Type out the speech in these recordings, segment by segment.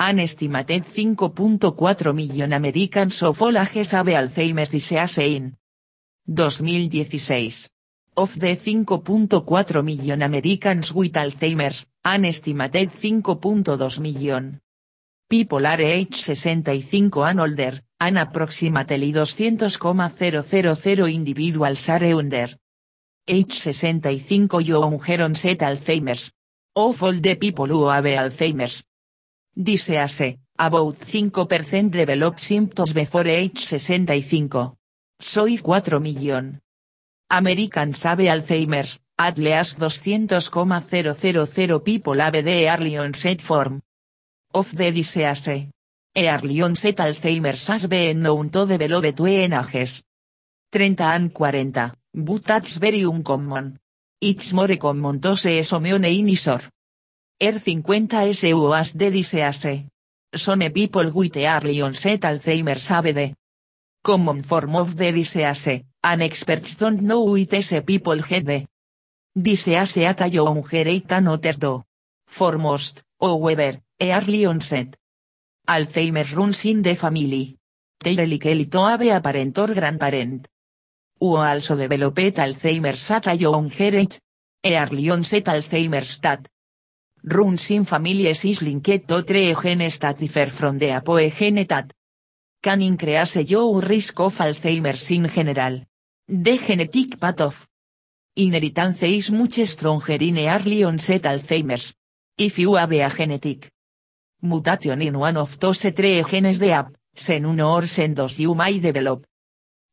An estimated 5.4 million Americans of all ages have Alzheimer's disease in 2016. Of the 5.4 million Americans with Alzheimer's, an estimated 5.2 million people are age 65 and older, and approximately 200,000 individuals are under age 65 younger onset Alzheimer's. Of all the people who have Alzheimer's, Disease, about 5% develop symptoms before age 65. Soy 4 millón. Americans have Alzheimer's, at least 200,000 people have the early onset form of the disease. Early onset Alzheimer's has been known to develop between ages 30 and 40, but that's very uncommon. It's more common to see some in. R50 SU as the disease. Some people with early onset Alzheimer's have the common form of the disease, and experts don't know S people had the disease at a younger age do. For most, however, early onset Alzheimer's runs in the family. They likely to have or grandparent. Who also developed Alzheimer's at a younger age. Early onset Alzheimer's that runs in families is linked to three genes that differ from the apoe gene that can increase your risk of Alzheimer's in general. The genetic path inheritance is much stronger in early onset Alzheimer's. If you have a genetic mutation in one of those three genes de app, sen uno or sen dos you may develop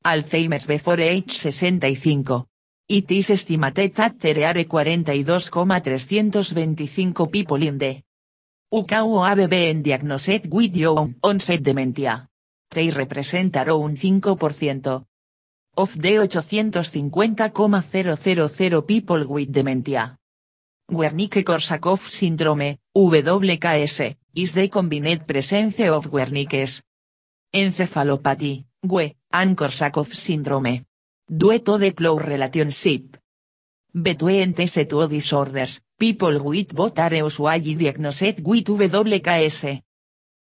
Alzheimer's before age 65. It is estimated that there are 42,325 people in the UK who have been diagnosed with young onset dementia. They represent around 5% of the 850,000 people with dementia. Wernicke-Korsakoff syndrome, WKS, is the combined presence of Wernicke's encephalopathy, WE, and Korsakoff syndrome. Due to the close relationship. Between these two disorders, people with both are usually diagnosed with WKS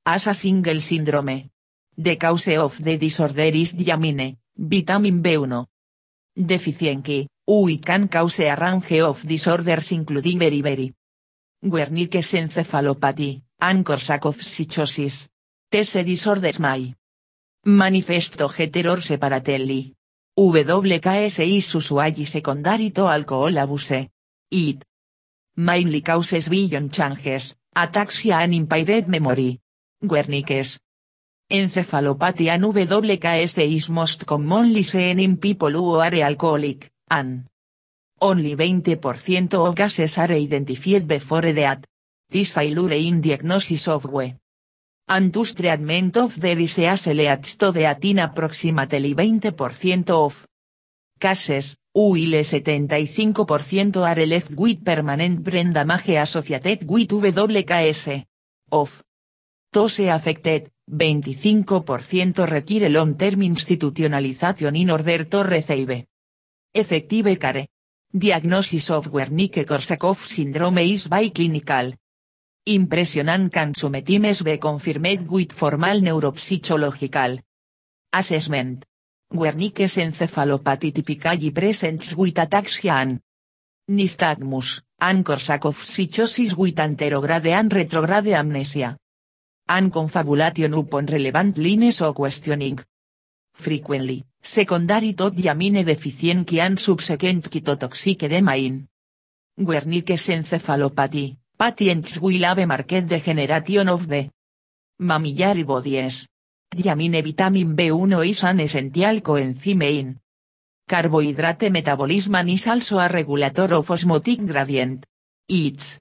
as a single syndrome. The cause of the disorder is thiamine, vitamin B1 deficiency, which can cause a range of disorders including beriberi, Wernicke's encephalopathy, and psychosis. These disorders may manifesto heteror separatelli. WKS is usually secondary to alcohol abuse. It mainly causes vision changes, ataxia and impaired memory. Wernicke's encephalopathy and WKS is most commonly seen in people who are alcoholic, and only 20% of cases are identified before that. This failure in diagnosis of we and of the disease leads to that in approximately 20% of cases, while 75% are left with permanent brain damage associated with WKS. Of those affected, 25% require long-term institutionalization in order to receive effective care. Diagnosis of Wernicke-Korsakoff syndrome is by clinical impression can sometimes be confirmed with formal neuropsychological assessment. Wernicke's encephalopathy typically presents with ataxia and nystagmus, and Korsakoff psychosis with anterograde and retrograde amnesia. And confabulation upon relevant lines of questioning. Frequently, secondary to thiamine deficiency and subsequent cytotoxic edema in Wernicke's encephalopathy, patients will have marked degeneration of the mammillary bodies. Thiamine vitamin B1 is an essential coenzyme in carbohydrate metabolism and is also a regulator of osmotic gradient. It's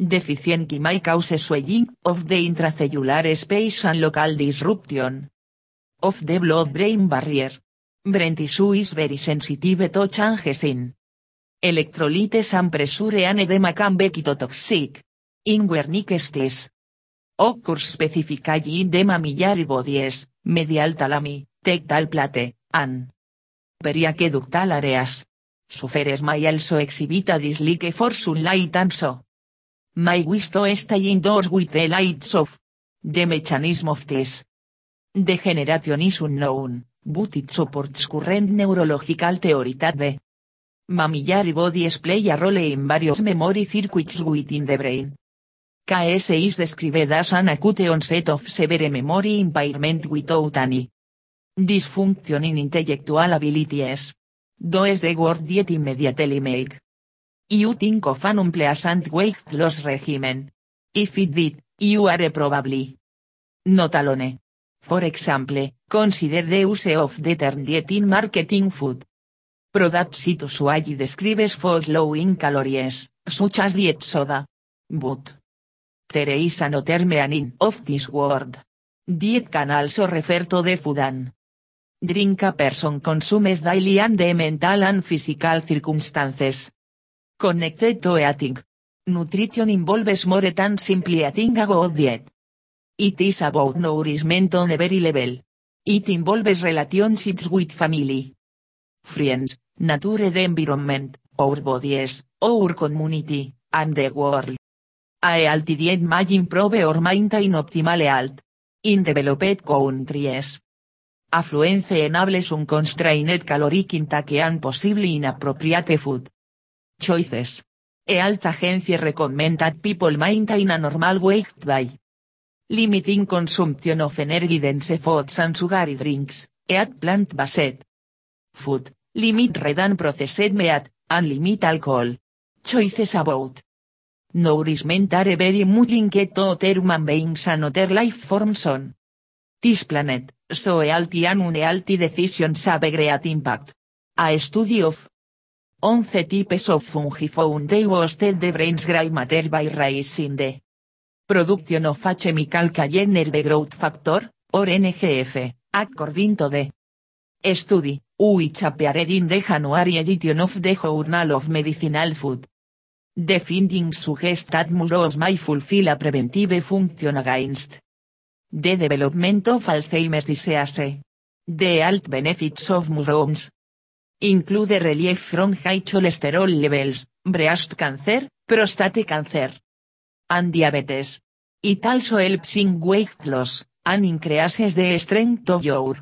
Deficiency may cause swelling of the intracellular space and local disruption of the blood-brain barrier. Brain is very sensitive to changes in electrolytes and pressure and edema can be toxic. In Wernicke's. Occurs specifically in bodies, medial thalami, tectal plate, and periaqueductal areas. Suferes may also exhibit dislike for sunlight and so. My wish to stay indoors with the lights off. The mechanism of this degeneration is unknown, but it supports current neurological theory that mammillary bodies play a role in various memory circuits within the brain. KS is described an acute onset of severe memory impairment without any dysfunction in intellectual abilities. Does the word yet immediately make you think of an unpleasant weight loss regimen. If it did, you are probably not alone. For example, consider the use of the term diet in marketing food. Products it usually describes food low in calories, such as diet soda. But there is another meaning of this word. Diet can also refer to the food and drink a person consumes daily and the mental and physical circumstances connected to eating. Nutrition involves more than simply eating a good diet. It is about nourishment on every level. It involves relationships with family, friends, nature the environment, our bodies, our community, and the world. A healthy diet may improve or maintain optimal health. In developed countries. Affluence enables unconstrained caloric intake and possible inappropriate food choices. E alta agencia recommend that people maintain a normal weight by limiting consumption of energy dense foods and sugary drinks, eat plant-based food, limit red and processed meat, and limit alcohol. Choices about nourishment are very much linked to other human beings and other life forms on this planet, so healthy and unhealthy decisions have great impact. A study of 11 types of fungi found they boosted the brain's gray matter by raising the production of a chemical called nerve growth factor, or NGF, according to the study, which appeared in the January edition of the Journal of Medicinal Food. The findings suggest that may fulfill a preventive function against the development of Alzheimer's disease. The health benefits of mushrooms, Include relief from high cholesterol levels, breast cancer, prostate cancer, and diabetes. It also helps in weight loss, and increases the strength of your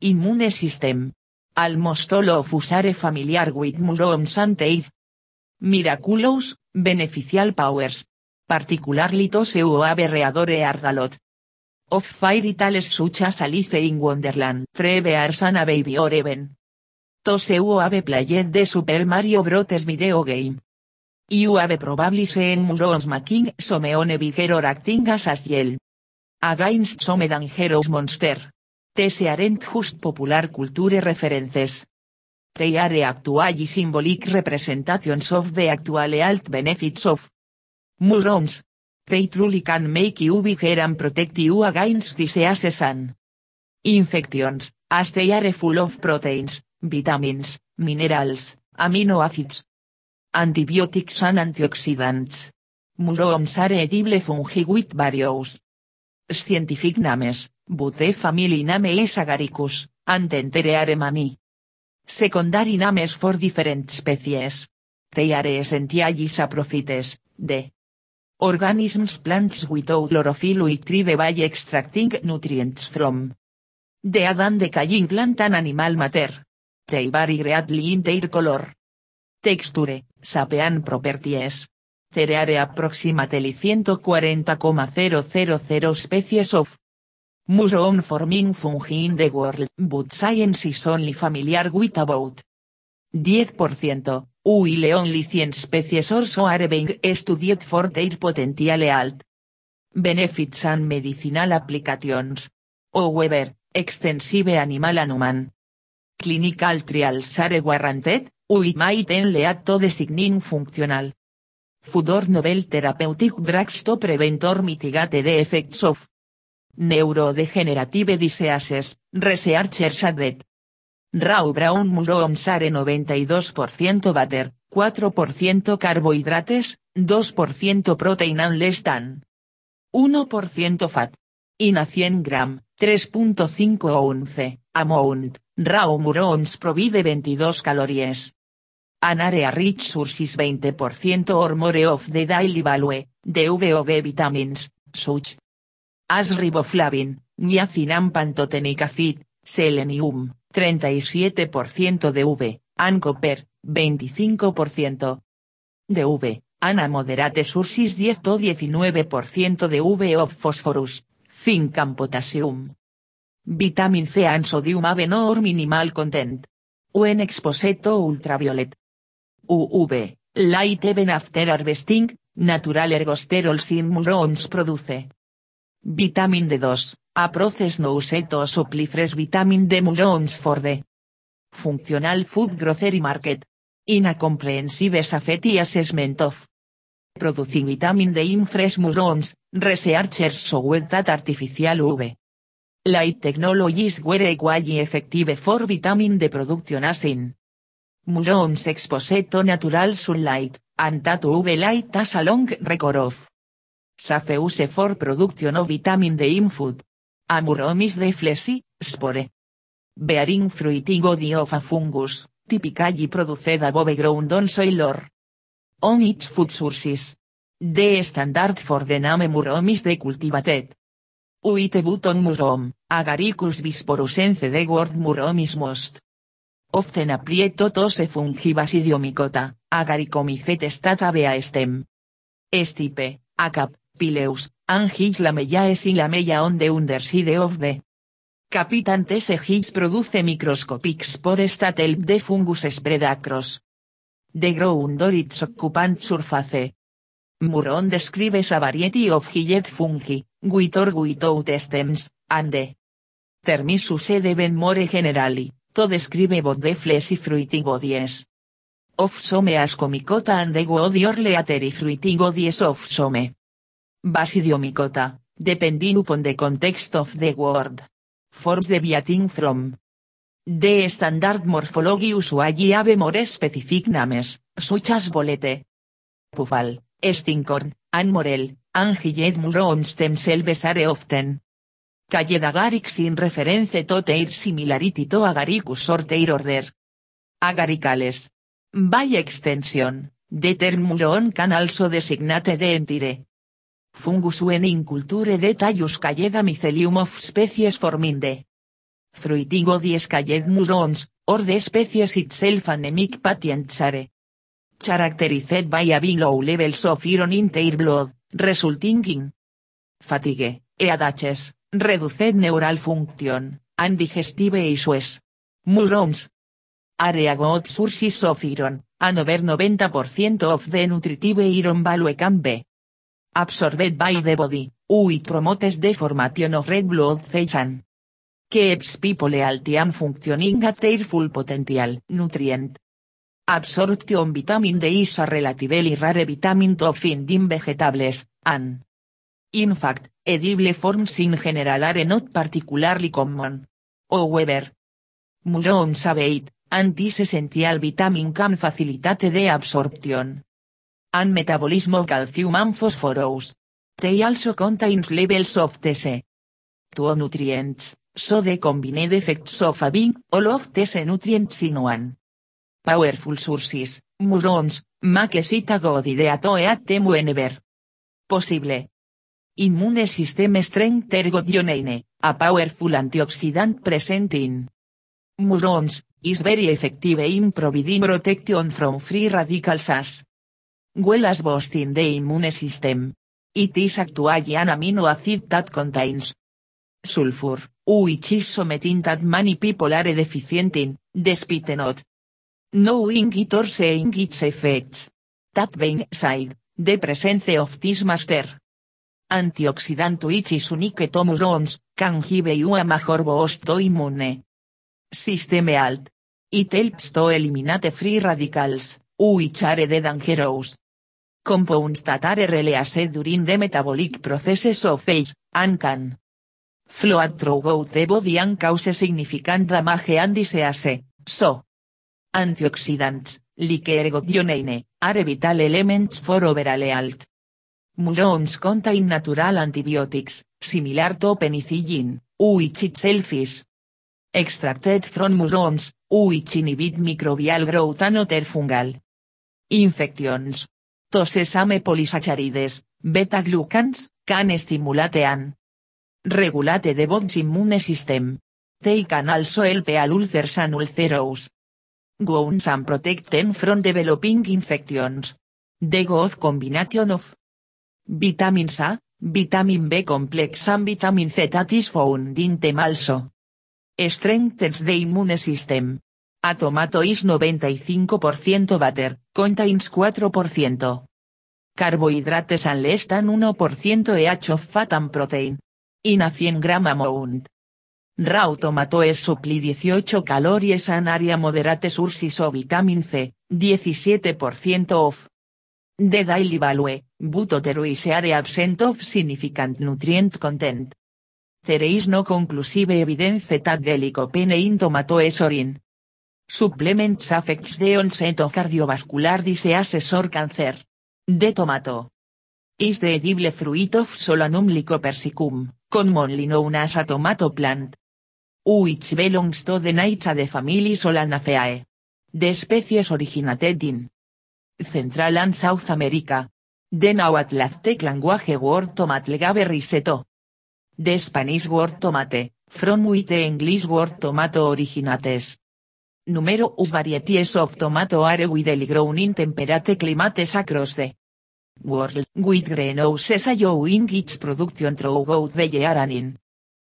immune system. Almost all of us are familiar with mushrooms and miraculous, beneficial powers. Particularly those who have read or heard a lot of fairy tales such as Alice in Wonderland, Three Bears and a Baby or even Toseu have played the Super Mario Bros. video game. You have probably seen mushrooms making some bigger or acting as yell. Against some dangerous monster. These aren't just popular culture references. They are actually symbolic representations of the actual health benefits of mushrooms. They truly can make you bigger and protect you against diseases and infections, as they are full of proteins, vitamins, minerals, amino acids, antibiotics and antioxidants. Mushrooms are edible fungi with various scientific names, but the family name is Agaricus, and entere many secondary names for different species. They are essentially saprophytes, the organisms plants without chlorophyll which thrive by extracting nutrients from the adan decaying plant and animal matter. They vary greatly in their color, texture, shape and properties. There approximately 140,000 species of mushroom forming fungi in the world, but science is only familiar with about 10%, while only 100 species or so are being studied for their potential health benefits and medicinal applications. However, extensive animal and human Clinical trials are warranted, we might lead to functional Fudor Novel Therapeutic Drugs to Preventor Mitigate the Effects of Neurodegenerative Diseases, Researchers Added. Raw Brown Mushroom Sare 92% butter, 4% carbohidrates, 2% protein and less than 1% fat. In a 100 gram, 3.5 ounce, amount, raw mushrooms provide 22 calories. An area rich sources 20% or more of the daily value, DVOB vitamins, such as riboflavin, niacin pantotenic selenium, 37% de V, and copper, 25%. De V, ana moderate sources 10 to 19% de V of phosphorus, zinc and potassium. Vitamin C and sodium have or minimal content. When exposed to ultraviolet. UV, light even after harvesting, natural ergosterols in mushrooms produce. Vitamin D2, a process no set to supply fresh vitamin D mushrooms for the functional food grocery market. In a comprehensive safety assessment of producing vitamin D in fresh mushrooms, researchers showed that artificial UV light technologies were equally effective for vitamin D production as in. Mushrooms exposed to natural sunlight, and that UV light has a long record of safe use for production of vitamin D in food. Amurromis de fleshy, spore. Bearing fruiting body of a fungus, typically produced above ground on soil or on its food sources. The standard for the name Muromis de cultivated. Uite button mushroom, Agaricus bisporus the word Muromis most. Often aprieto tose fungi basidiomicota, agaricomicet stata bea stem. Estipe, acap, pileus, angis lamellaes y lamella on the underside of the. Capitan tese his produce microscopic spore stat help de fungus spread across. The ground or its occupant surface. Muron describes a variety of hillet fungi, with or without stems, and the termis sucede ben more generally, to describe both the fleshy fruiting bodies. Of some as comicota and the body or fruiting bodies of some. Basidiomicota, depending upon the context of the word. Forms deviating from. The standard morphology usually have more specific names, such as bolete, pufal, stinkorn, and morel, and gillet mushrooms themselves are often called agarix in reference to their similarity to agaricus or their order. Agaricales. By extension, the term mushroom can also designate the entire fungus when in culture de tallus called mycelium of species fruiting bodies called mushrooms, or the species itself anemic patients are. Characterized by having low levels of iron in their blood, resulting in fatigue, headaches, reduced neural function, and digestive issues. Mushrooms are a good sources of iron, and over 90% of the nutritive iron value can be absorbed by the body, which promotes the formation of red blood cells and keeps people healthy and functioning at their full potential. Nutrient Absorption vitamin D is a relatively rare vitamin to find in vegetables, and in fact, edible forms in general are not particularly common. However, mushrooms have it, and this essential vitamin can facilitate the absorption and metabolism of calcium and phosphorus. They also contains levels of these two nutrients, so the combined effects of having all of these nutrients in one. Powerful sources, mushrooms, make it a good idea to eat them whenever possible. Immune system strength ergotionine, a. Powerful antioxidant present in. Mushrooms, is very effective in providing protection from free radicals as well as boosting the immune system. It is actually an amino acid that contains sulfur, which is something that many people are deficient in, despite not knowing it or seeing its effects. That being said, the presence of this master antioxidant which is unique to mushrooms, can give you a major boost to immune alt. It helps to eliminate free radicals, which are the dangerous Compounds that are released during the metabolic processes of age, and can float throughout the body and cause significant damage and disease, so. Antioxidants, like ergotionine, are vital elements for overall health. Mushrooms contain natural antibiotics, similar to penicillin, which extracted from mushrooms, which inhibit microbial growth and other fungal infections. To sesame polysaccharides, beta-glucans, can stimulate and regulate the body's immune system. They can also help all ulcers and ulcerous wounds and protect them from developing infections. The good combination of vitamins A, vitamin B complex and vitamin Z that is found in them also strengthens the immune system. A tomato is 95% butter, contains 4%. Carbohidrates and less than 1% each of fat and protein. In a 100 gram amount. Raw tomato es supply 18 calories and area moderate sources of vitamin C, 17% of the daily value, but other is area absent of significant nutrient content. There is no conclusive evidence that the lycopene in tomato is orin. Supplements affects the onset of cardiovascular diseases or cancer. The tomato is the edible fruit of Solanum lycopersicum, commonly known as a tomato plant. Which belongs to the niche the family Solanaceae. The species originated in Central and South America. The Nahuatl language word tomate gave riseto. The Spanish word tomate, from which the English word tomato originates. Numerous varieties of tomato are widely grown in temperate climates across the world, with greenhouses allowing its production throughout the year and in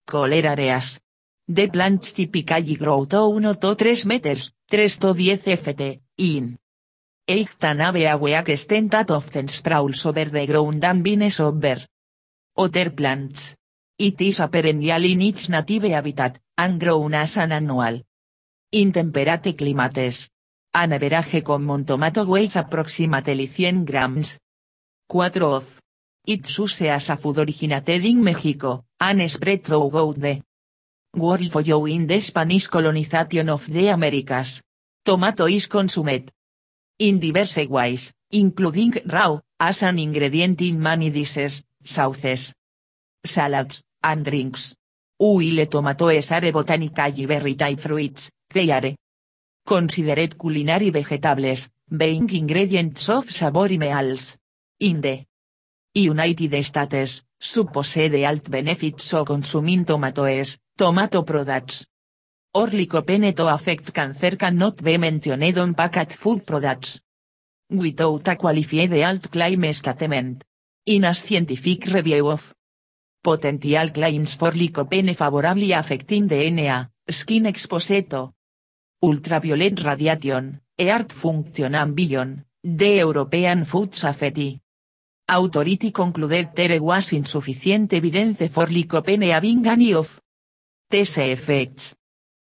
cooler areas. The plants typically grow to 1 to 3 meters, 3 to 10 ft, in Eightan have a weak extent that often sprawls over the ground and vines over other plants. It is a perennial in its native habitat, and grown as an annual. In temperate climates. An average common tomato weighs approximately 100 grams. 4 of. It's used as a food originated in Mexico, and spread throughout the world following the Spanish colonization of the Americas. Tomato is consumed in diverse ways, including raw, as an ingredient in many dishes, sauces, salads, and drinks. Uile tomatoes are botanically very type fruits, they considered culinary vegetables, being ingredients of savory meals. In the United States, suppose the alt benefits of consuming tomatoes, tomato products. Or lycopene to affect cancer cannot be mentioned on packaged food products. Without a qualified alt claim statement. In a scientific review of Potential claims for lycopene favorably affecting DNA, skin exposure ultraviolet radiation, heart function beyond, the European Food Safety Authority concluded there was insufficient evidence for lycopene having any of these effects.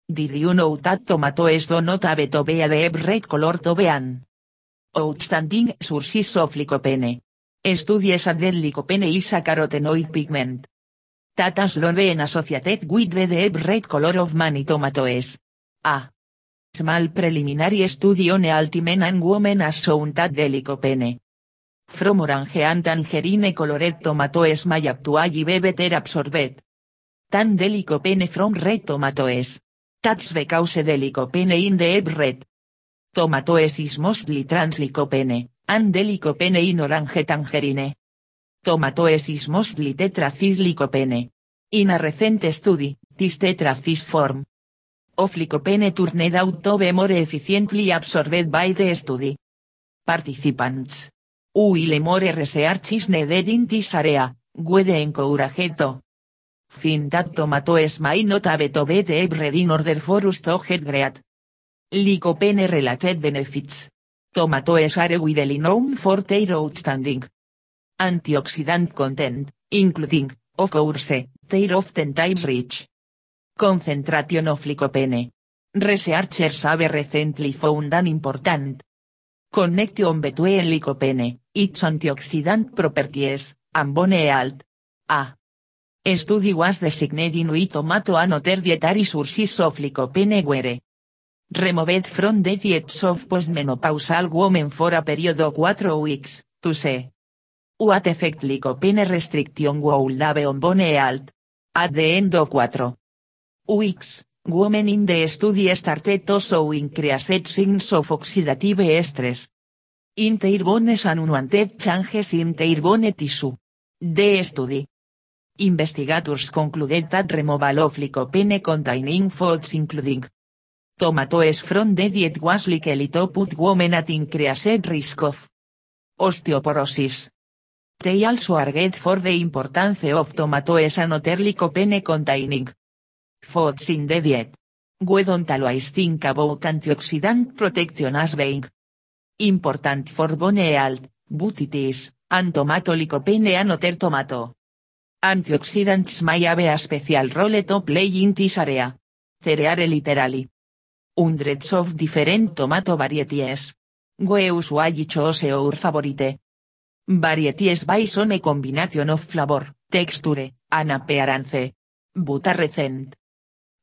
Did you know that tomatoes do not have to be a red color to be an outstanding sources of lycopene? Studies at the lycopene is a carotenoid pigment. Long been associated with the red color of many tomatoes. A small preliminary study on healthy men and women the lycopene from orange and tangerine colored tomatoes may actually be better absorbed than the lycopene from red tomatoes. That's because the lycopene in the red tomatoes is mostly trans lycopene, and the lycopene in orange tangerine. Tomatoes is mostly tetracis lycopene. In a recent study, this tetracis form of lycopene turned out to be more efficiently absorbed by the study. Participants. While more research is needed area, we encourage to find that tomatoes may not have to be in order for us to get great. Lycopene related benefits. Tomatoes are widely known for their outstanding antioxidant content, including, of course, their oftentimes rich concentration of lycopene. Researchers have recently found an important connection between lycopene, its antioxidant properties, ambone alt. A. Study was designed in we tomato another dietary sources of lycopene were removed from the diets of postmenopausal women for a period of 4 weeks, to see what effect lycopene restriction would have on bone alt. At the end of 4 weeks, women in the study started show increased signs of oxidative stress. In their bones and unwanted changes in their bone tissue. The study. Investigators concluded that removal of lycopene containing foods including tomatoes from the diet was likely to put women at increased risk of osteoporosis. They also argued for the importance of tomatoes and other lycopene containing foods in the diet. We don't think about antioxidant protection as being important for bone health, but it is, and tomato tomato antioxidants may have a special role to play in this area. Cereare literally. Hundreds of different tomato varieties. We usually choose our favorite. Varieties on a combination of flavor, texture, and appearance. But a recent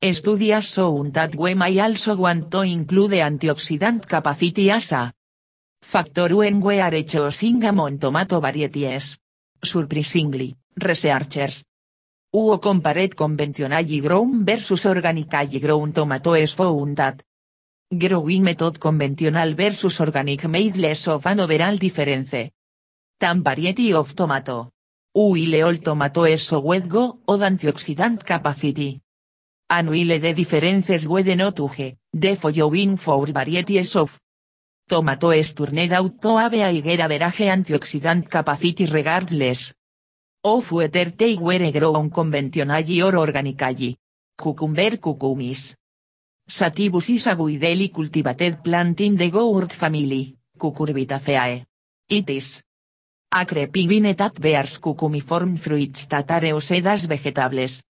studies show that we may also want to include antioxidant capacity as a factor when we are choosing among tomato varieties. Surprisingly, researchers who compared conventionally grown versus organically grown tomatoes found that growing method conventional versus organic made less of an overall difference. Tan variety of tomato. While all tomatoes so wet go od antioxidant capacity. And while the differences were not huge, the following for varieties of tomatoes turned out to have a higher average antioxidant capacity regardless of whether they were grown conventionally or organically. Cucumber cucumis. Sativus is a widely cultivated plant in the gourd family, Cucurbitaceae. It is a bears cucumiform fruits that are used as vegetables.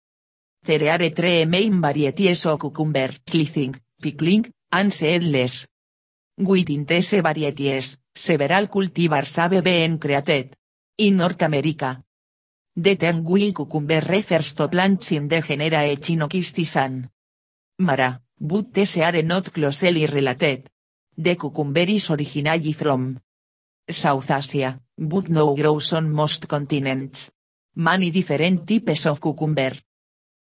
There are three main varieties of cucumber, slicing, pickling, and seedless. Within these varieties, several cultivars have been created. In North America, The term will cucumber refers to plants in the genera Echinocystis Mara, but these are not closely related. The cucumber is from South Asia, but now grows on most continents. Many different types of cucumber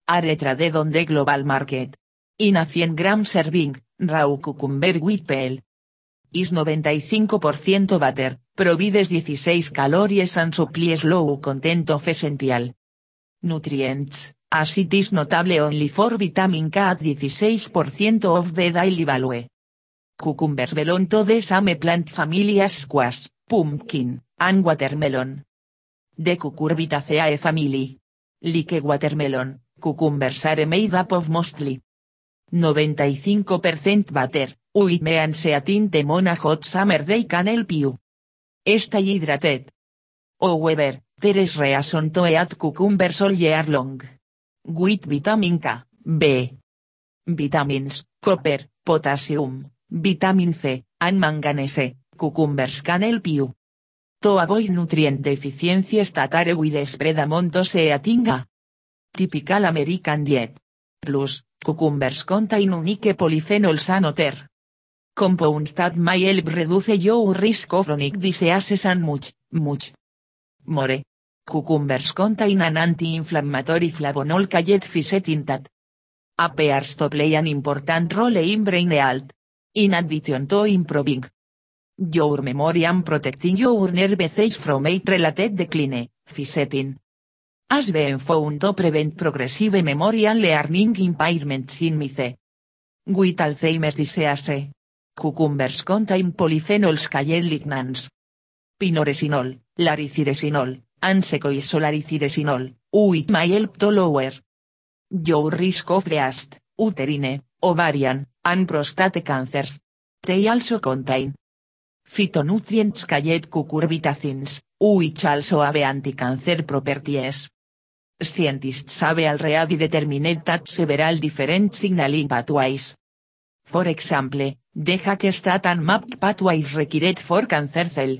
are traded on the global market. In a 100 gram serving, raw cucumber with is 95% butter, provides 16 calories and supplies low content of essential nutrients, as it is notable only for vitamin K at 16% of the daily value. Cucumbers belong to the same plant family squash, pumpkin, and watermelon. The Cucurbitaceae family. Like watermelon, cucumbers are made up of mostly 95% butter, with me and seatin temona hot summer day can help you. Stay hydrated. However, there is reason to eat cucumbers all year long. With vitamin K, B. Vitamins, copper, potassium, vitamin C, and manganese, cucumbers can help you. To avoid nutrient deficiencies that are with spread among those a typical American diet. Plus, cucumbers contain unique polyphenols and compounds that may help reduce your risk of chronic diseases and much, much more. Cucumbers contain an anti-inflammatory flavonol called fisetin that appears to play an important role in brain health. In addition to improving your memory and protecting your nerves from age-related decline, fisetin has been found to prevent progressive memory and learning impairments in mice. With Alzheimer's disease. Cucumbers contain polyphenols called lignans. Pinoresinol, lariciresinol, and secoisolariciresinol, which may help to lower your risk of breast, uterine, ovarian, and prostate cancers. They also contain phytonutrients called cucurbitacins, which also have anti-cancer properties. Scientists have already determined that several different signaling pathways. For example, the Hackestat and MAP pathways required for cancer cell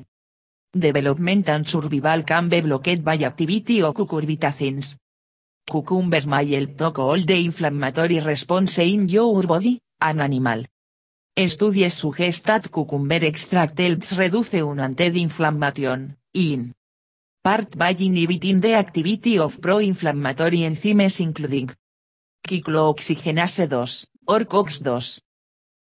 Development and survival can be blocked by activity of cucurbitacins. Cucumbers may help to cool the inflammatory response in your body, an animal. Studies suggest that cucumber extract helps reduce unwanted inflammation, in part by inhibiting the activity of pro-inflammatory enzymes including cyclooxygenase 2, or COX2.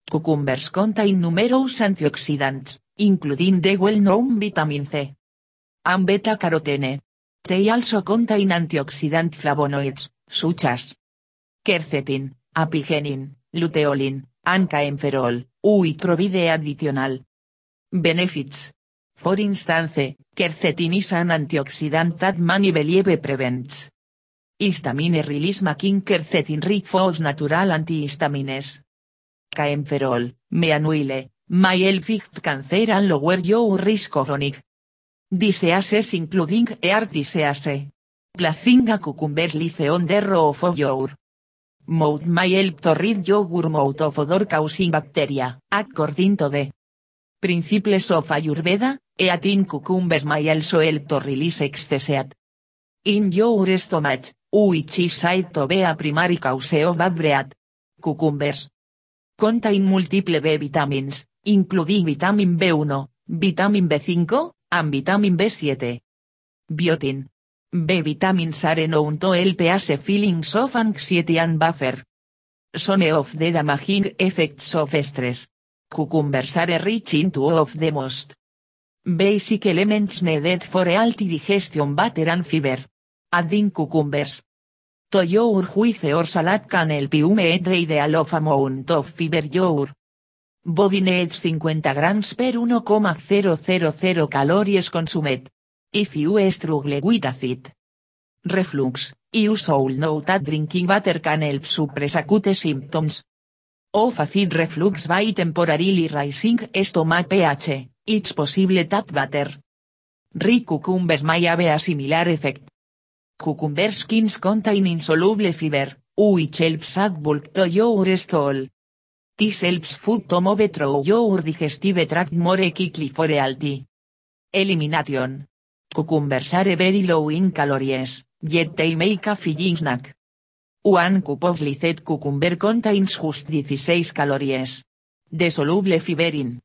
Cucumbers contain numerous antioxidants, including the well-known vitamin C and beta-carotene. They also contain antioxidant flavonoids, such as quercetin, apigenin, luteolin, and caenferol, which provide additional benefits. For instance, quercetin is an antioxidant that many believe prevents histamine release making quercetin rich foods natural antihistamines. Caenferol, meanwhile, may help fight cancer and lower your risk of chronic diseases including heart disease. Placing a cucumber lice on the roof of your mouth may help to rid your mouth of odor causing bacteria, according to the principles of Ayurveda, eating cucumbers may also help to release excess in your stomach, which is said to be a primary cause of bad breath. Cucumbers contain multiple B vitamins, including vitamin B1, vitamin B5, and vitamin B7. Biotin. B vitamins are known to help us feelings of anxiety and buffer. Some of the damaging effects of stress. Cucumbers are rich in two of the most basic elements needed for healthy digestion butter and fiber. Adding cucumbers to your juice or salad can help you meet the ideal of amount of fiber your body needs 50 grams per 1,000 calories consumed. If you struggle with acid reflux, you should know that drinking water can help suppress acute symptoms of acid reflux by temporarily raising stomach pH. It's possible that water rich cucumbers may have a similar effect. Cucumber skins contain insoluble fiber, which helps add bulk to your stool. This helps food to move through your digestive tract more quickly for healthy elimination. Cucumbers are very low in calories, yet they make a filling snack. One cup of sliced cucumber contains just 16 calories. The soluble fiber in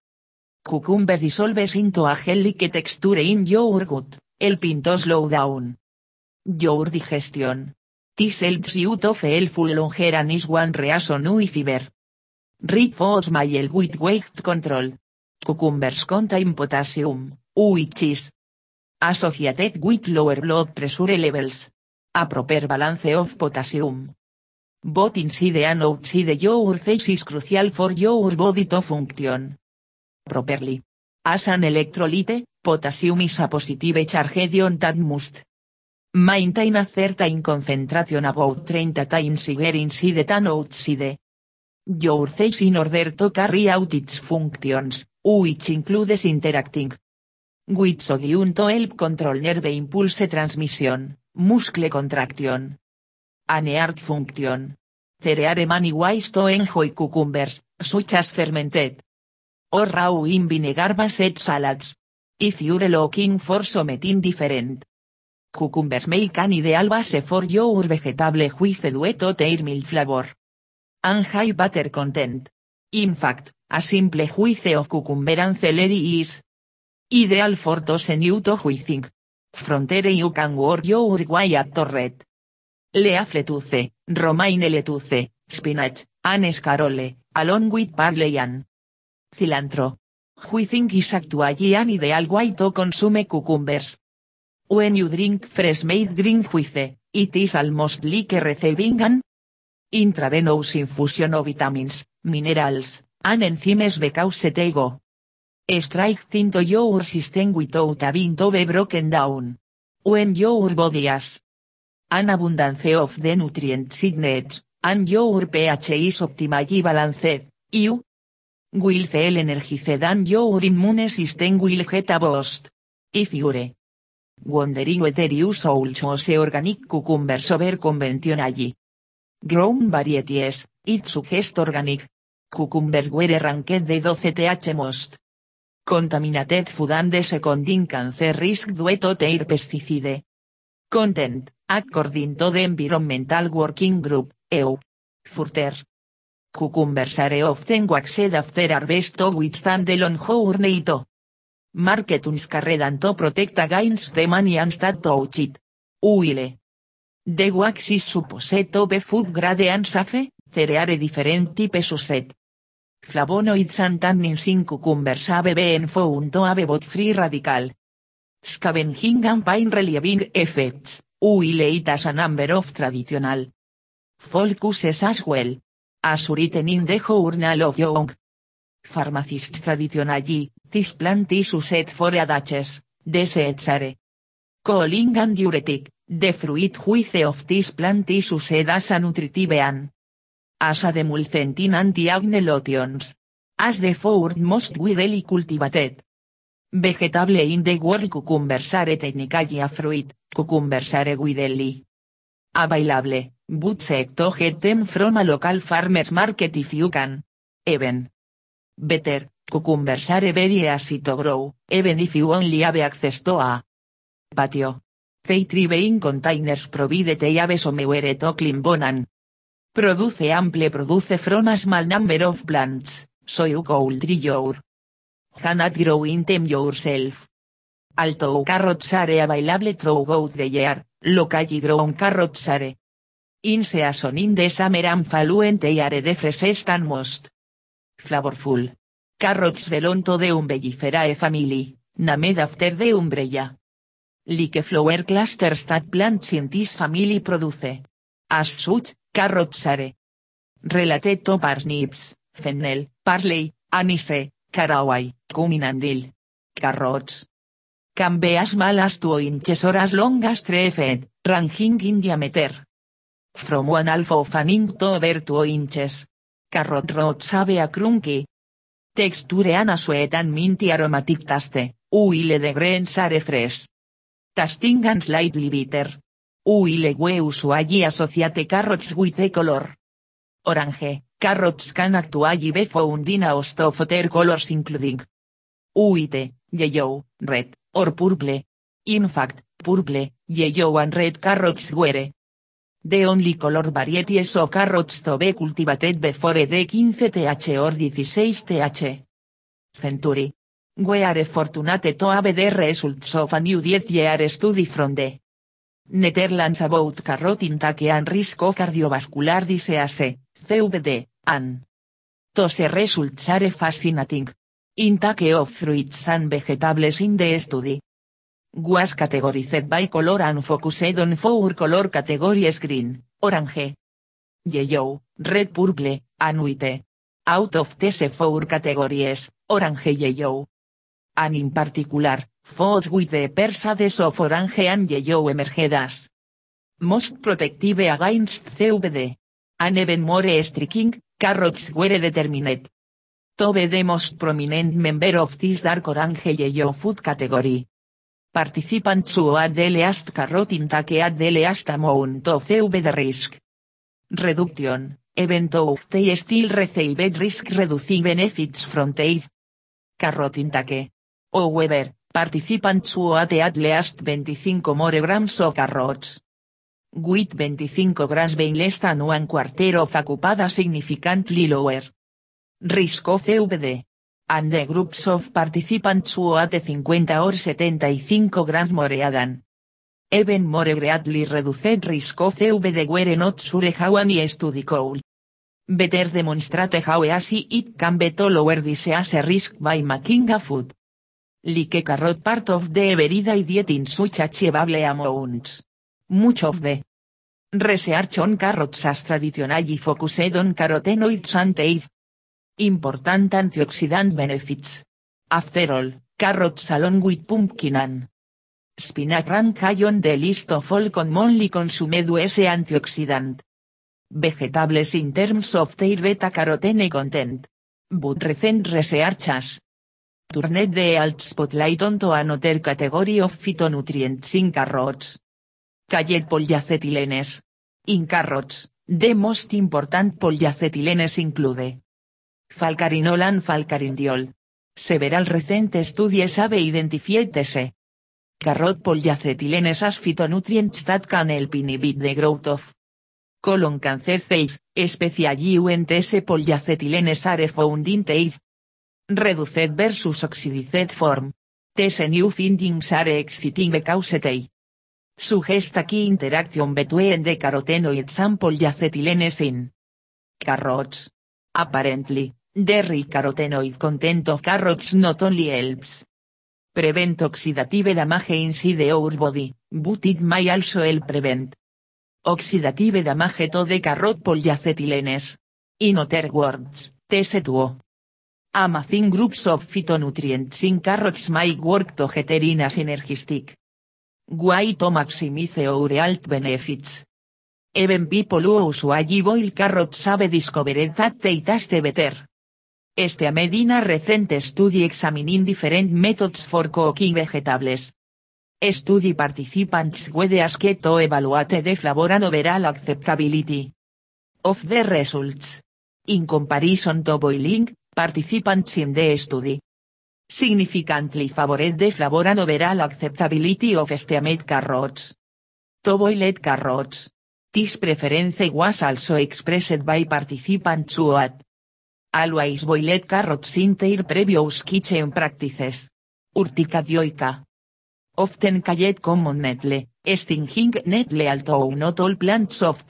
cucumbers dissolves into a gel-like texture in your gut, helping to slow down your digestion. This helps you to feel full longer and is one reason why fiber. Rich foods may help with weight control. Cucumbers contain potassium, which is associated with lower blood pressure levels. A proper balance of potassium. Both inside and outside your face is crucial for your body to function properly. As an electrolyte, potassium is a positive charge ion that must maintain a certain concentration about 30 times higher inside than outside your face in order to carry out its functions, which includes interacting with sodium to help control nerve impulse transmission, muscle contraction, and function. There are many ways to enjoy cucumbers, such as fermented or raw in vinegar based salads. If you're looking for something different. Cucumbers make an ideal base for your vegetable with a duet or mild flavor. And high butter content. In fact, a simple juice of cucumber and celery is ideal for new to juicing. Frontier you can work your way up to red. Leaflettuce, romaine lettuce, spinach, and escarole, along with parsley and cilantro. Juicing is actually an ideal way consume cucumbers. When you drink fresh made green juice, it is almost like receiving an intravenous infusion of vitamins, minerals, and enzymes because they go straight into your system without having to be broken down. When your body has an abundance of the nutrients it needs, and your pH is optimally balanced, you will feel energized and your immune system will get a boost. If you're wondering whether you should organic cucumbers over conventionally grown varieties, it suggests organic cucumbers were ranked the 12th most Contaminated food and the seconding cancer risk due to their pesticide. Content, according to the Environmental Working Group, EU. Further. Cucumbers are often waxed after harvest to withstand the long journey Market unscarred to protect against the money and stat touch it. Uile. The wax is supposed to be food grade and safe, there are different types set. Flavonoids and tannins in cucumbers have been found to have both free radical. Scavenging and pain relieving effects, uile it as a number of traditional. Focuses as well. As written in the Journal of Young. Pharmacists traditionally, this plant is used for adaches, desechare. Cooling and diuretic, the fruit with of this plant is used a nutritive and as a demulcent in anti-acne lotions. As the fourth most widely cultivated. Vegetable in the world cucumbers are technically a fruit, cucumbers are widely available, but set to get them from a local farmer's market if you can. Even better, cucumbers are very easy to grow, even if you only have access to a patio. They thrive in containers provided they have somewhere to clean bonan. Produce ample produce from a small number of plants, so you could your cannot grow in them yourself. Although carrots are available throughout the year, locally grown carrots are in season in the summer and are the freshest and most flavorful. Carrots belong to the Umbelliferae family, named after the umbrella. Like flower clusters that plants in this family produce. As such, carrots are related to parsnips, fennel, parsley, anise, caraway, cumin and dill. Carrots can be as small as 2 inches or as long as 3 feet, ranging in diameter. From one half of an inch to over 2 inches. Carrot roots have a crunky texture and a sweet and minty aromatic taste, while the greens are fresh. Tasting and slightly bitter. While we usually associate carrots with the color orange, carrots can actually be found in a host of other colors including white, yellow, red, or purple. In fact, purple, yellow and red carrots were the only color varieties of carrots to be cultivated before the 15th or 16th century. We are fortunate to have the results of a new 10-year study from the Netherlands about carrot intake and risk of cardiovascular disease, CVD, and those results are fascinating. Intake of fruits and vegetables in the study was categorized by color and focused on four color categories green, orange, yellow, red purple, and white. Out of these four categories, orange yellow. And in particular, foods with the percentages of orange and yellow emerged most protective against CVD. And even more striking, carrots were determined to be the most prominent member of this dark orange yellow food category. Participants who had the least carrot at least amount of CVD risk. Reduction, even though they still received risk-reducing benefits from their carrot intake. However, participants who at least 25 more grams of carrots. With 25 grams being less than one quarter of occupada significantly lower. Risk of CVD. And the groups of participants who had 50 or 75 grams more than even more greatly reduced risk of CVD were not sure how any study could better demonstrate how easy it can be to lower disease risk by making a food like carrot part of the everyday diet in such achievable amounts. Much of the research on carrots as traditionally focused on carotenoids and important antioxidant benefits. After all, carrots along with pumpkin and spinach rank high on the list of all commonly consumed US antioxidant vegetables in terms of their beta-carotene content. But recent research has turned the alt spotlight onto another category of phytonutrients in carrots. Called polyacetylenes. In carrots, the most important polyacetylenes include falcarinol and falcarindiol. Several recent studies have identified TC. Carrot polyacethylenes as phytonutrients that can help inhibit the growth of colon cancer cells, especially when TS polyacethylenes are found in their reduced versus oxidized form. These new findings are exciting because they suggest a key interaction between the carotenoids and polyacethylenes in carrots. Apparently, rich carotenoid content of carrots not only helps prevent oxidative damage inside our body, but it may also help prevent oxidative damage to the carrot polyacethylenes. In other words, TS2. Amazing groups of phytonutrients in carrots may work together in a synergistic way to maximize our health benefits. Even people who usually boil carrots have discovered that they taste better. Este a Medina recent study examining different methods for cooking vegetables. Study participants were asked to evaluate the flavor and overall acceptability of the results. In comparison to boiling, participants in the study significantly favored the flavor and overall acceptability of steamed carrots. To boiled carrots. This preference was also expressed by participants who had always boiled carrots in their previous kitchen practices. Urtica dioica. Often called common nettle, stinging nettle although not all plants of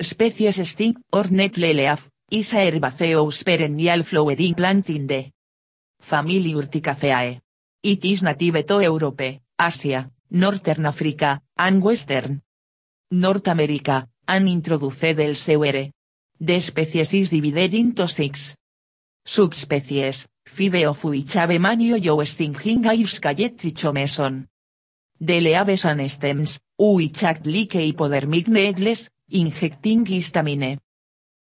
species sting or nettle leaf, is a herbaceous perennial flowering plant in the family Urticaceae. It is native to Europe, Asia, Northern Africa, and Western North America, and introduced elsewhere. The species is divided into six subspecies, five of which have manio yo stinging airs cayet trichomeson. The leaves and stems, which act like hypodermic needles, injecting histamine.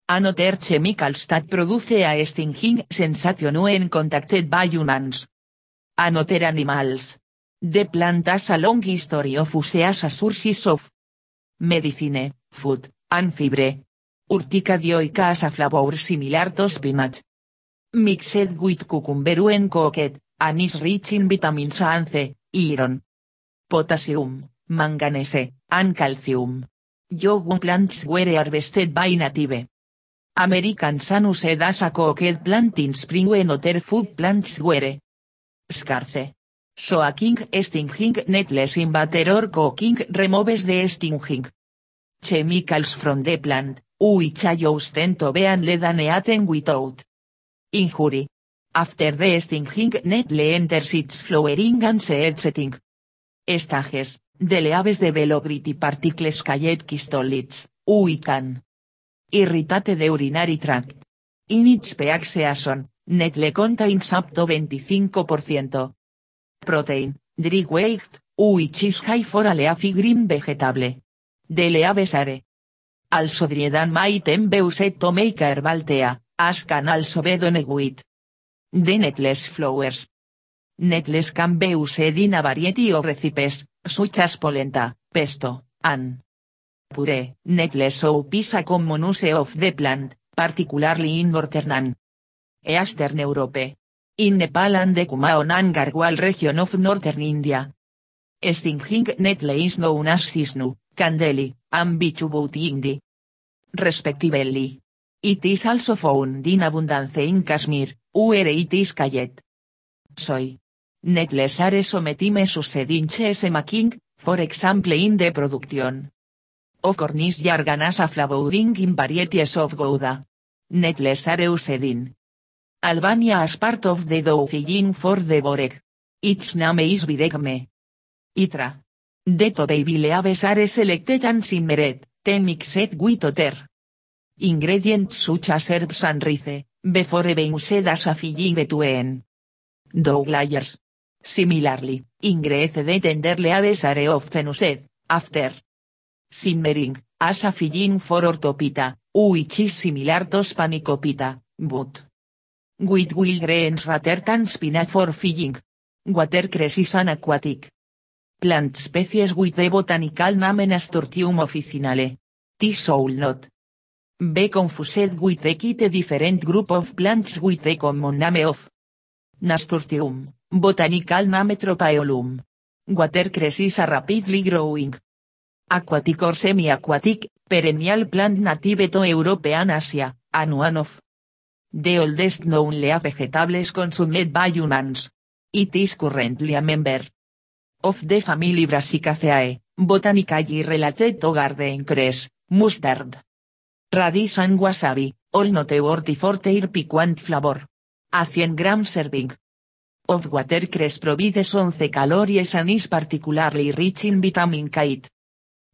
Another chemicals that produce a stinging sensation when contacted by humans. Another animals. The plant has a long history of use as a sources of medicine, food, and fibre. Urtica dioica as a flavor similar to spinach. Mixed with cucumber when cooked, and is rich in vitamins A and C, iron, potassium, manganese, and calcium. Young plants were harvested by native American Sanus as a cooked plant in spring when other food plants were scarce. Soaking stinging netless in butter or cooking removes the stinging chemicals from the plant, which allows them to be eaten without. Injury. After the stinging nettle enters its flowering and seed setting. Stages, the leaves develop gritty particles called kistoliths, which can. Irritate the urinary tract. In its peak season, nettle contains up to 25% protein, dry weight, which is high for a leafy green vegetable. The leaves are also dried and might be used to make herbal tea, as can also be the flowers. Nettles can be used in recipes, such as polenta, pesto, and puree. Nettles soup is a common use of the plant, particularly in northern eastern Europe. In Nepal and the Kumaon and Garhwal region of northern India. Stinging nettle is known as Sisnu, Candeli, and Bichubouti Indi. Respectively. It is also found in abundance in Kashmir, where it is called soy. Nettles are sometimes used in cheese making, for example in the production of cornish jargon as a flavoring in varieties of Gouda. Nettles are used in Albania as part of the dough filling for the borek. Its name is Biregme. Itra. The to baby leaves are selected and simmered, te mixed with other ingredients such as herbs and rice, before being used as a filling between dough layers. Similarly, ingredient tender leaves are often used, after. Simmering, as a filling for ortopita, which is similar to spanakopita, but. With will grains rather than spinach for filling. Watercress is an aquatic plant species with the botanical name Nasturtium officinale. This soul not be confused with the kite different group of plants with the common name of nasturtium, botanical name tropaeolum. Watercress is a rapidly growing. Aquatic or semi-aquatic, perennial plant native to European Asia, and the oldest known leaf vegetables consumed by humans. It is currently a member of the family Brassicaceae, botanically related to garden cress, mustard, radish and wasabi, all noteworthy for their piquant flavor. A 100 gram serving of watercress provides 11 calories and is particularly rich in vitamin K.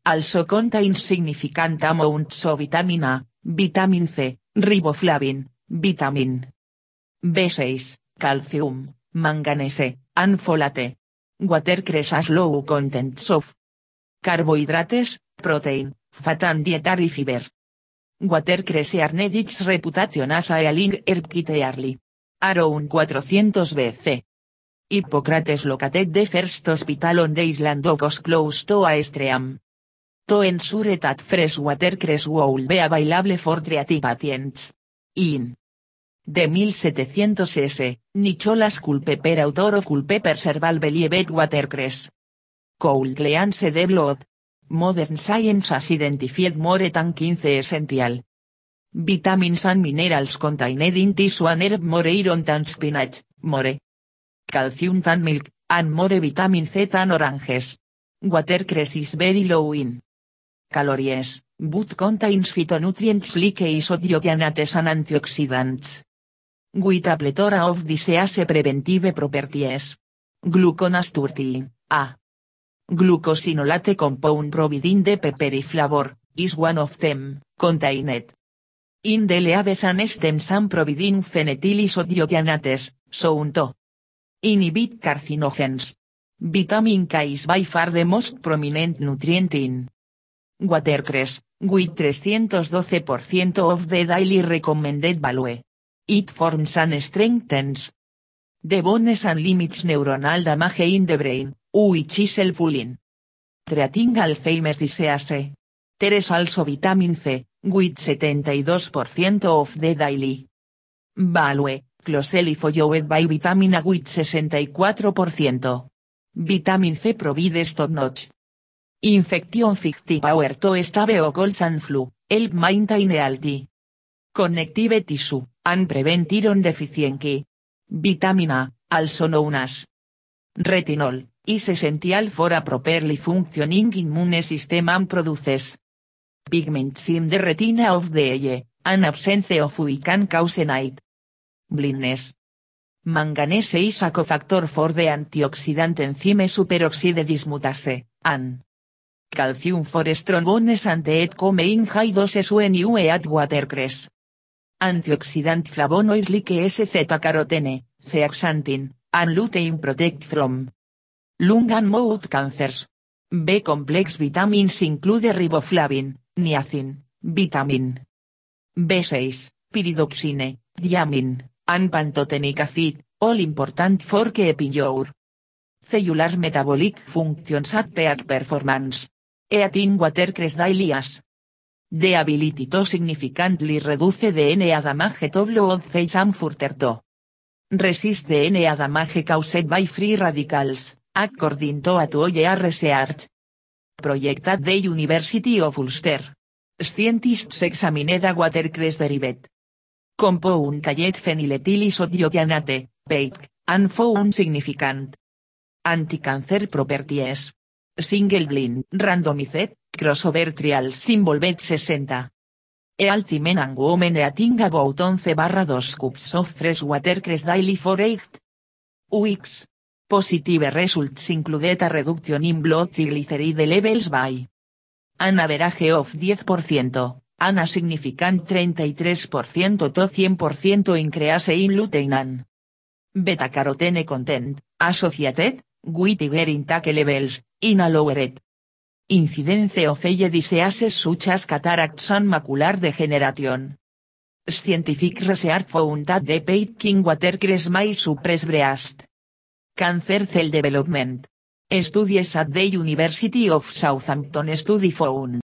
Also contains significant amounts of vitamin A, vitamin C, riboflavin, vitamin B6, calcium, manganese, and folate. Watercress has low contents of carbohydrates, protein, fat and dietary fiber. Watercress earned its reputation as a healing herb early. Around 400 BC. Hippocrates located the first hospital on the island of Kos close to a stream. To ensure that fresh watercress would be available for treaty patients. In de 1700 s, Nicholas Culpeper autor of Culpeper Serval Believed Watercress. Cleanse de Blood. Modern Science has identified more than 15 essential vitamins and minerals contained in tissue and herb more iron than spinach, more calcium than milk, and more vitamin Z than oranges. Watercress is very low in calories, but contains phytonutrients like isothiocyanate and antioxidants. With a plethora of disease preventive properties. Gluconasturti, a glucosinolate compound providing the peppery flavor, is one of them, contained in the leaves and stems and providing phenethylisodiocyanetes, so to inhibit carcinogens. Vitamin K is by far the most prominent nutrient in watercress, with 312% of the daily recommended value. It forms and strengthens the bones and limits neuronal damage in the brain, which is helpful in treating Alzheimer's disease. There is also vitamin C, with 72% of the daily value, closely followed by vitamin A with 64%. Vitamin C provides top notch. Infection ficti power to stave colds and flu, help maintain healthy connective tissue, and prevent iron deficiency. Vitamin A, also known as retinol, is essential for a properly functioning immune system and produces pigments in the retina of the eye, an absence of which can cause night blindness. Manganese is a cofactor for the antioxidant enzyme superoxide dismutase, and calcium for strong bones and it come in high doses when you eat watercress. Antioxidant flavonoids like S-carotene, zeaxanthin, and lutein protect from lung and mouth cancers. B-complex vitamins include riboflavin, niacin, vitamin B6, piridoxine, diamin, and pantotenic acid, all important for your cellular metabolic functions at peak performance. Eating watercress daily the ability to significantly reduce DNA damage to blood cells and resist DNA damage caused by free radicals, according to a two-year research project at the University of Ulster. Scientists examined a watercress derivative compound called phenylethylisodiocyanate, PEIC, and found significant anti-cancer properties. Single blind randomized, crossover trials involved 60. Healthy men and women eating about 11 barra 2 cups of fresh watercress daily for 8 weeks. Positive results included a reduction in blood triglyceride levels by an average of 10%, and a significant 33% to 100% increase in lutein and beta-carotene content, associated, with intake levels, in a incidence of eye diseases such as cataracts and macular degeneration. Scientific research found that the water watercress may suppress breast Cancer Cell Development. Studies at the University of Southampton study found.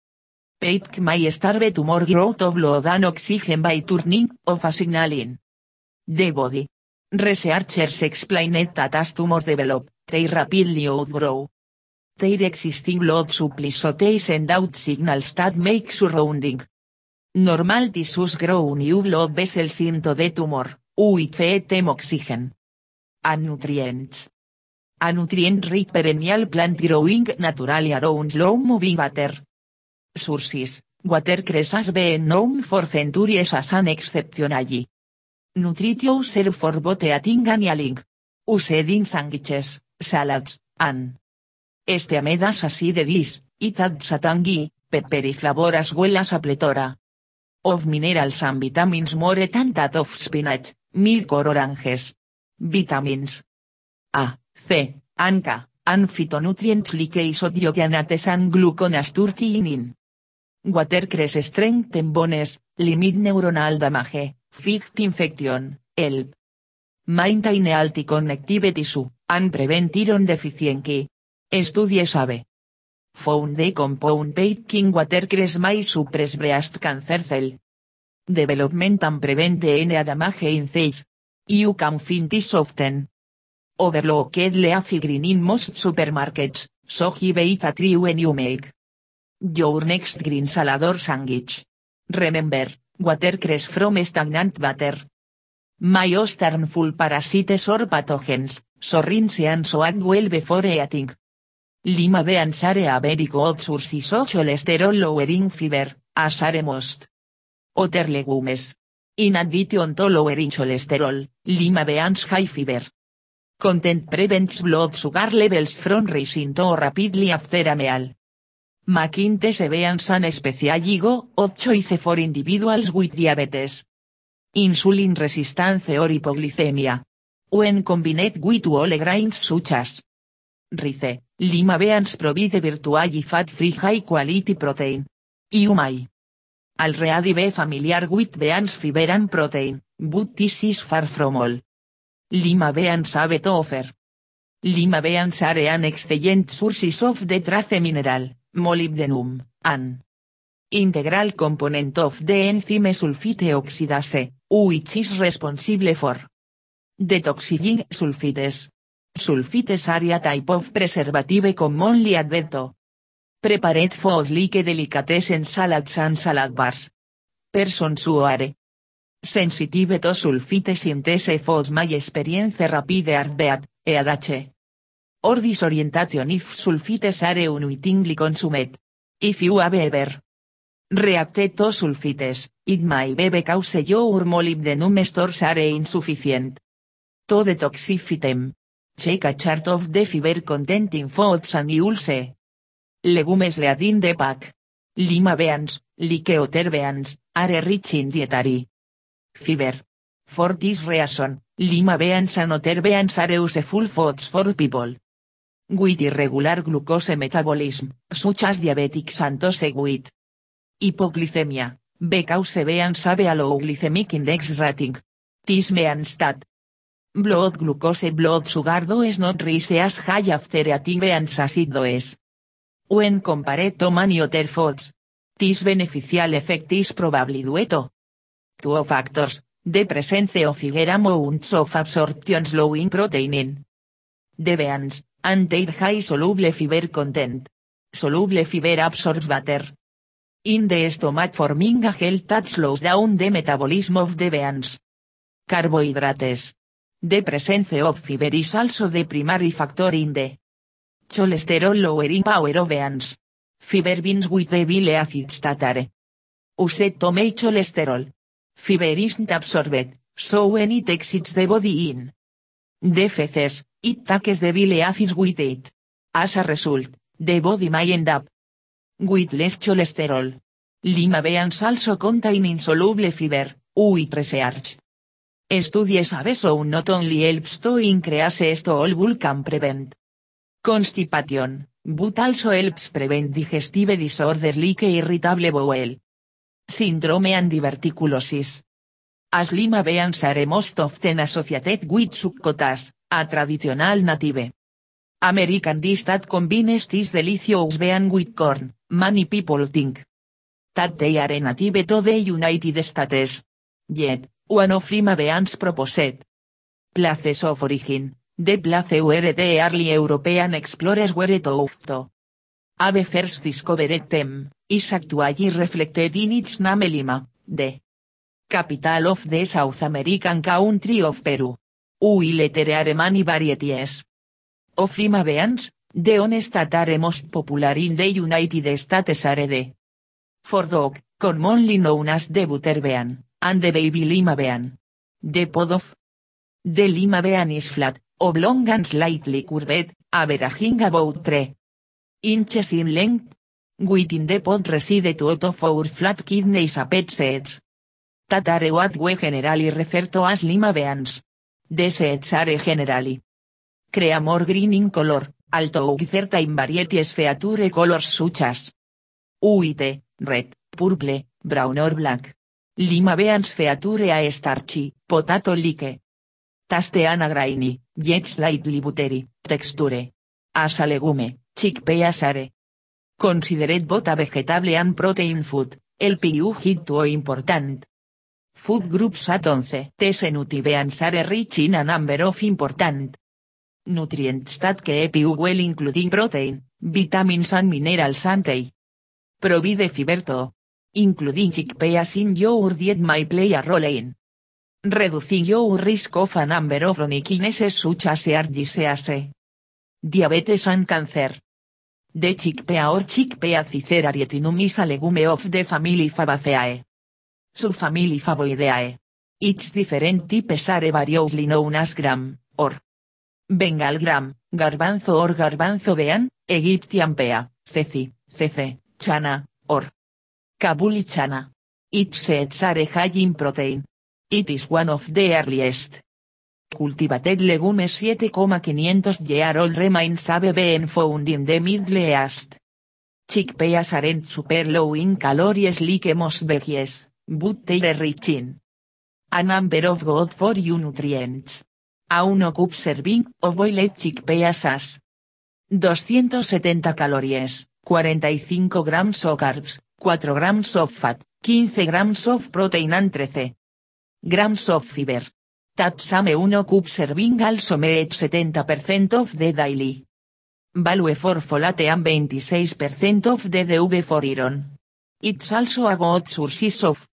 Peitk may starve tumor growth of blood and oxygen by turning of a signaling. The body. Researchers explained that as tumors develop, they rapidly outgrow. Their existing so they send out signals that make surrounding normal tissues grow new blood vessels into the tumor, with them oxygen and nutrients. A nutrient-rich perennial plant growing naturally around slow-moving water sources, watercress has been known for centuries as an exceptionally nutritious serve for both eating and. Used in sandwiches, salads, and esteamedas así de dis, it adds a tangy, peppery flavor as well as a plethora of minerals and vitamins more than that of spinach, milk or oranges. Vitamins A, C, and K, and phytonutrients like isothiocanates and gluconasturtinin. Watercress strengthen bones, limit neuronal damage, fight infection, help maintain healthy connective tissue, and prevent iron. Estudie sabe. Found the compound king watercress may suppress breast cancer cell development and prevent DNA damage in cells. You can find this often. Overlooked leafy green in most supermarkets, so give it a try when you make your next green salad or sandwich. Remember, watercress from stagnant water. May full parasites or pathogens, so rinse and soak well before eating. Lima beans are a very good source of cholesterol lowering fiber, as are most other legumes. In addition to lowering cholesterol, lima beans high fiber content prevents blood sugar levels from rising too rapidly after a meal. McIntyre beans an especially go 8 for individuals with diabetes. Insulin resistance or hypoglycemia. When combined with whole grains such as rice, lima beans provide virtually fat-free high-quality protein. You may already be familiar with beans fiber and protein, but this is far from all. Lima beans have to offer. Lima beans are an excellent sources of the trace mineral, molybdenum, an integral component of the enzyme sulfite oxidase, which is responsible for detoxifying sulfites. Sulfites are a type of preservative commonly added to prepared foods like delicatessen salads and salad bars. Persons who are Sensitive to sulfite sintese foods my experience rapide heartbeat, EADH. Or disorientation if sulfites are unwittingly consumed. If you have ever reacted to sulfites, it may be because your molybdenum stores are insufficient. To detoxify them. Check a chart of the fiber content in foods and you'll. Legumes leading the pack. Lima beans, like beans, are rich in dietary fiber. For this reason, lima beans and other beans are useful foods for people with irregular glucose metabolism, such as diabetics and those with hypoglycemia, because beans have a low glycemic index rating. This means that blood glucose blood sugar does not rise as high after eating beans as it does when compared to many other foods. This beneficial effect is probably due to two factors, the presence of higher amounts of absorption slowing protein in the beans, and their high soluble fiber content. Soluble fiber absorbs water in the stomach forming a gel that slows down the metabolism of the beans. Carbohydrates. The presence of fiber is also the primary factor in the cholesterol lowering power of beans. Fiber beans with the bile acids that are used to make cholesterol Fiber isn't absorbed, so when it exits the body in the feces, it takes the bile acids with it. As a result, the body may end up with less cholesterol. Lima beans also contain insoluble fiber, with research. Studies have shown not only helps to increase stool can prevent. Constipation, but also helps prevent digestive disorders like irritable bowel, syndrome and diverticulosis. As lima beans are most often associated with succotas, a traditional native. American dish that combines this delicious bean with corn, many people think. That they are native to the United States. Yet, one of lima beans proposed. Places of origin, the place where the early European explorers were to. Ave first discovered them, is actually reflected in its name Lima, the capital of the South American country of Peru. We literary many varieties. Of Lima beans, the honest are most popular in the United States are the for dog, commonly known as the and the baby lima bean. The pod of the lima bean is flat, oblong and slightly curved, averaging about 3 inches in length. Within the pod reside two of four flat kidneys pet seeds. That what we generally refer to as lima beans. The are generally crea more green in color, although certain varieties feature colors such as white, red, purple, brown or black. Lima beans feature a starchy, potato like. Taste ana grainy, yet slightly buttery, texture. As a legume, chickpeas are. Considered both a vegetable and protein food, el you hit to important. Food groups at 11. These beans are rich in a number of important nutrients that keep you well including protein, vitamins and minerals and Provide fiber to. Including chickpeas in your diet may play a role in reducing your risk of a number of chronic such as disease, diabetes and cancer. The chickpea or chickpea cicerarietinum is a legume of the family Fabaceae. Subfamily Favoideae. Its different types are variously known as gram, or Bengal gram, garbanzo or garbanzo bean, Egyptian pea, ceci, cece, chana, or Kabuli chana. It sets are high in protein. It is one of the earliest cultivated legumes 7,500 year old remains have been found in the Middle East. Chickpeas aren't super low in calories like most veggies, but they're rich in a number of good for you nutrients. A 1 cup serving of boiled chickpeas as 270 calories, 45 grams of carbs, 4 grams of fat, 15 grams of protein and 13 grams of fiber. That same 1 cup serving also made 70% of the daily value for folate and 26% of the DV for iron. It's also a good source of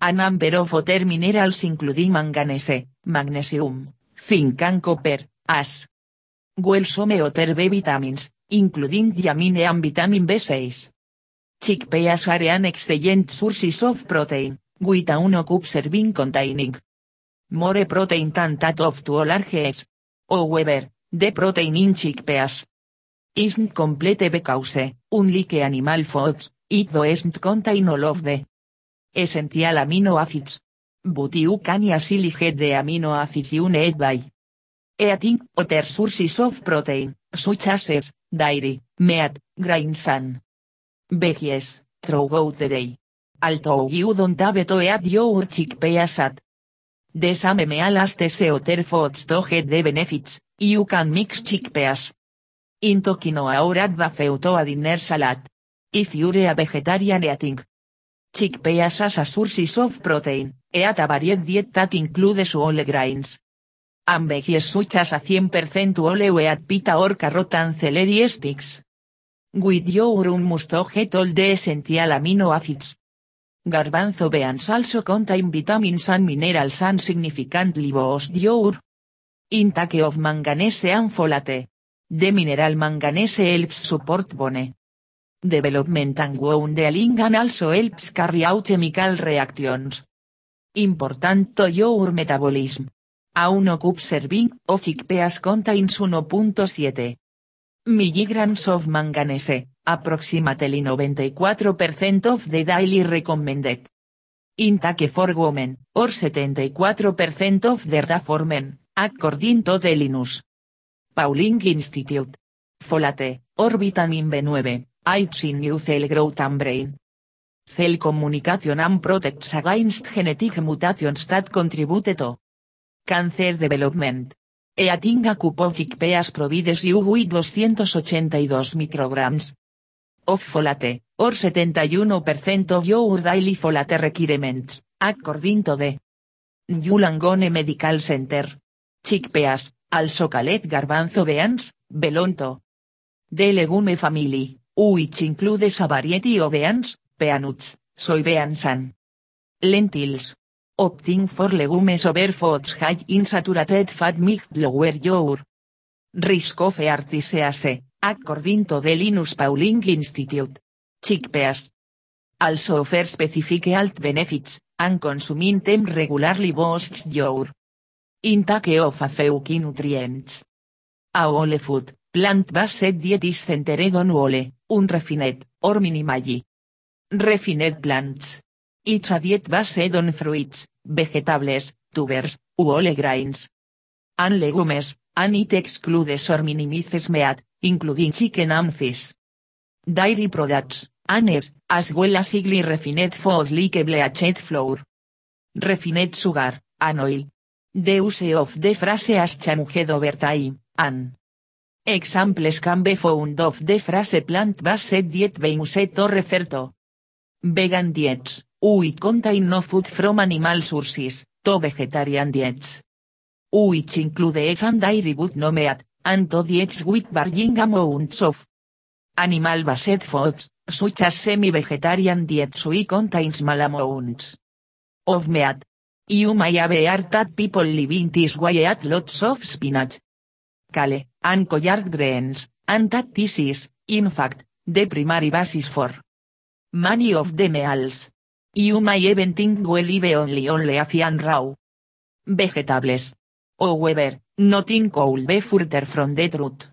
a number of other minerals including manganese, magnesium, zinc and copper, as well some other B vitamins, including thiamine and vitamin B6. Chickpeas are an excellent sources of protein, with a 1 cup serving containing more protein than that of two large eggs. However, the protein in chickpeas isn't complete because, unlike animal foods, it doesn't contain all of the essential amino acids. But you can easily get the amino acids you need by eating other sources of protein, such as eggs, dairy, meat, grains and veggies, throughout the day. Although you don't have to eat your chickpeas at the same meal as the other foods to get the benefits, you can mix chickpeas into quinoa or add the a dinner salad. If you're a vegetarian eating chickpeas as a sources of protein, eat a varied diet that includes whole grains. And veggies such as a 100% whole wheat pita or carrot and celery sticks. With your must get all the essential amino acids. Garbanzo beans also contain vitamins and minerals and significantly boost your intake of manganese and folate. The mineral manganese helps support bone development and wound and also helps carry out chemical reactions. Important your metabolism. A 1 cup serving of chickpeas contains 1.7 milligrams of manganese, approximately 94% of the daily recommended intake for women, or 74% of the data for men, according to the Linus Pauling Institute. Folate, or vitamin B9, aids in new cell growth and brain. Cell communication and protects against genetic mutations that contribute to cancer development. Eating a cup of chickpeas provides you with 282 micrograms of folate, or 71% of your daily folate requirements, according to the New Langone Medical Center. chickpeas, also called garbanzo beans, belonto. The legume family, which includes a variety of beans, peanuts, soybeans and lentils. Opting for legumes over foods high in saturated fat mixed lower your risk of heart disease, according to the Linus Pauling Institute. Chickpeas also offer specific health benefits, and consuming them regularly boosts your intake of a few key nutrients. A whole food, plant-based diet is centered on whole, unrefined, or minimally refined plants. It's a diet based on fruits, vegetables, tubers, whole grains, and legumes, and it excludes or minimizes meat, including chicken and fish. Dairy products, and eggs, as well as highly refined foods like bleached flour, refined sugar, and oil. The use of the phrase has changed over time, and examples can be found of the phrase plant-based diet being used to refer to vegan diets, which contain no food from animal sources, to vegetarian diets, which include eggs and dairy no meat, and to diets with varying amounts of animal-based foods, such as semi-vegetarian diets which contain small amounts of meat. You may have heard that people living this way eat lots of spinach, kale, and collard greens, and that this is, in fact, the primary basis for many of the meals. You may even think we live only on leafy and raw vegetables. However, nothing could be further from the truth.